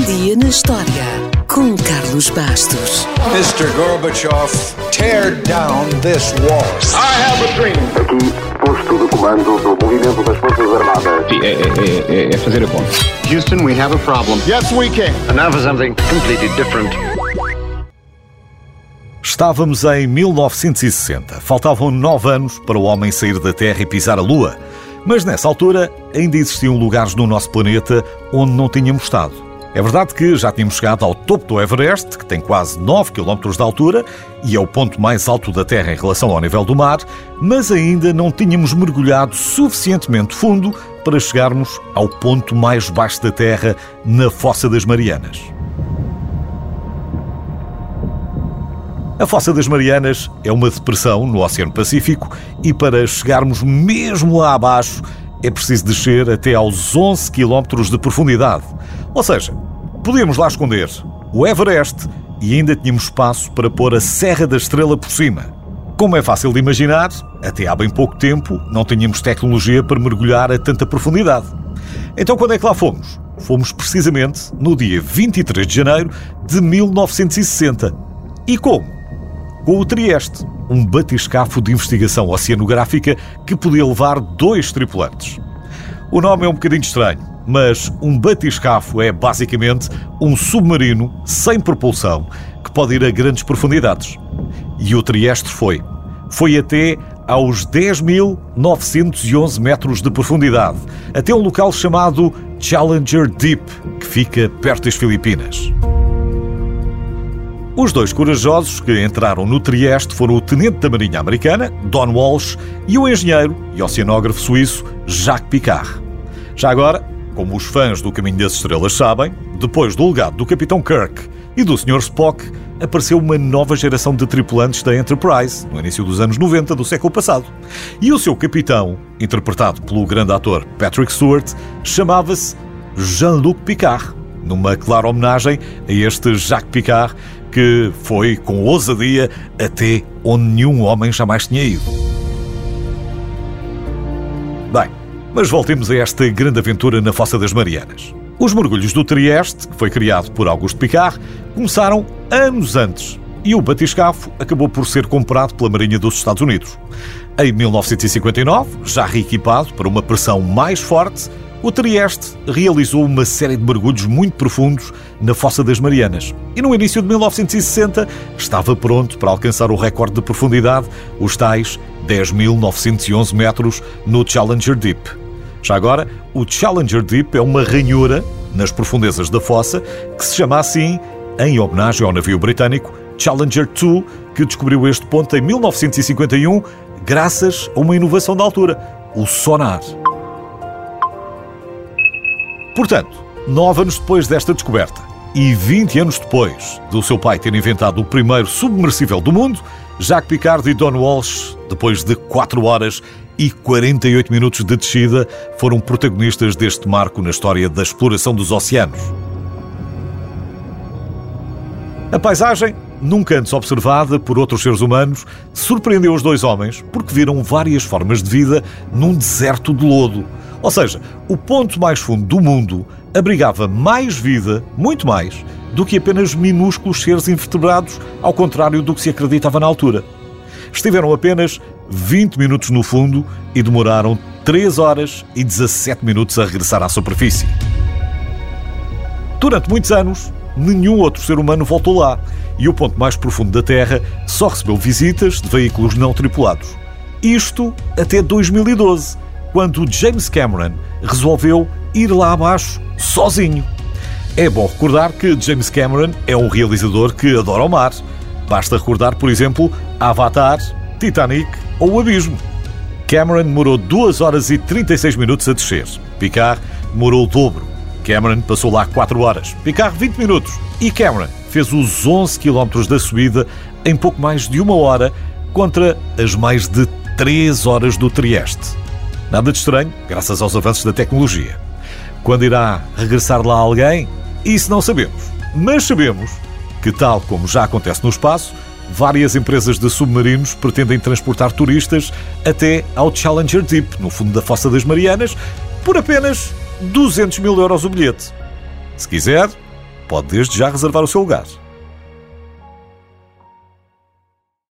dia na história com Carlos Bastos. Mr. Gorbachev, tear down this wall. I have a dream. Aqui, posto de comando do movimento das Forças Armadas. Sim, é, é, é, é fazer a conta. Houston, we have a problem. Yes, we can. And now for something completely different. Estávamos em 1960. Faltavam nove anos para o homem sair da Terra e pisar a Lua. Mas nessa altura ainda existiam lugares no nosso planeta onde não tínhamos estado. É verdade que já tínhamos chegado ao topo do Everest, que tem quase 9 km de altura e é o ponto mais alto da Terra em relação ao nível do mar, mas ainda não tínhamos mergulhado suficientemente fundo para chegarmos ao ponto mais baixo da Terra, na Fossa das Marianas. A Fossa das Marianas é uma depressão no Oceano Pacífico e para chegarmos mesmo lá abaixo é preciso descer até aos 11 km de profundidade. Ou seja, podíamos lá esconder o Everest e ainda tínhamos espaço para pôr a Serra da Estrela por cima. Como é fácil de imaginar, até há bem pouco tempo não tínhamos tecnologia para mergulhar a tanta profundidade. Então quando é que lá fomos? Fomos precisamente no dia 23 de janeiro de 1960. E como? com o Trieste, um batiscafo de investigação oceanográfica que podia levar dois tripulantes. O nome é um bocadinho estranho, mas um batiscafo é basicamente um submarino sem propulsão que pode ir a grandes profundidades. E o Trieste foi. Foi até aos 10.911 metros de profundidade, até um local chamado Challenger Deep, que fica perto das Filipinas. Os dois corajosos que entraram no Trieste foram o tenente da Marinha Americana, Don Walsh, e o engenheiro e oceanógrafo suíço Jacques Picard. Já agora, como os fãs do Caminho das Estrelas sabem, depois do legado do Capitão Kirk e do Sr. Spock, apareceu uma nova geração de tripulantes da Enterprise, no início dos anos 90 do século passado. E o seu capitão, interpretado pelo grande ator Patrick Stewart, chamava-se Jean-Luc Picard, numa clara homenagem a este Jacques Picard que foi com ousadia até onde nenhum homem jamais tinha ido. Mas voltemos a esta grande aventura na Fossa das Marianas. Os mergulhos do Trieste, que foi criado por Augusto Picard, começaram anos antes e o batiscafo acabou por ser comprado pela Marinha dos Estados Unidos. Em 1959, já reequipado para uma pressão mais forte, o Trieste realizou uma série de mergulhos muito profundos na Fossa das Marianas e no início de 1960 estava pronto para alcançar o recorde de profundidade, os tais 10.911 metros no Challenger Deep. Já agora, o Challenger Deep é uma ranhura nas profundezas da fossa que se chama assim em homenagem ao navio britânico Challenger 2, que descobriu este ponto em 1951 graças a uma inovação da altura, o sonar. Portanto, nove anos depois desta descoberta e 20 anos depois do seu pai ter inventado o primeiro submersível do mundo, Jacques Picard e Don Walsh, depois de 4 horas e 48 minutos de descida, foram protagonistas deste marco na história da exploração dos oceanos. A paisagem, nunca antes observada por outros seres humanos, surpreendeu os dois homens porque viram várias formas de vida num deserto de lodo ou seja, o ponto mais fundo do mundo abrigava mais vida, muito mais, do que apenas minúsculos seres invertebrados, ao contrário do que se acreditava na altura. Estiveram apenas 20 minutos no fundo e demoraram 3 horas e 17 minutos a regressar à superfície. Durante muitos anos, nenhum outro ser humano voltou lá e o ponto mais profundo da Terra só recebeu visitas de veículos não tripulados. Isto até 2012 quando James Cameron resolveu ir lá abaixo sozinho. É bom recordar que James Cameron é um realizador que adora o mar. Basta recordar, por exemplo, Avatar, Titanic ou o Abismo. Cameron demorou 2 horas e 36 minutos a descer. Picard demorou o dobro. Cameron passou lá 4 horas. Picard 20 minutos. E Cameron fez os 11 km da subida em pouco mais de uma hora contra as mais de 3 horas do Trieste. Nada de estranho, graças aos avanços da tecnologia. Quando irá regressar lá alguém? Isso não sabemos. Mas sabemos que, tal como já acontece no espaço, várias empresas de submarinos pretendem transportar turistas até ao Challenger Deep, no fundo da Fossa das Marianas, por apenas 200 mil euros o bilhete. Se quiser, pode desde já reservar o seu lugar.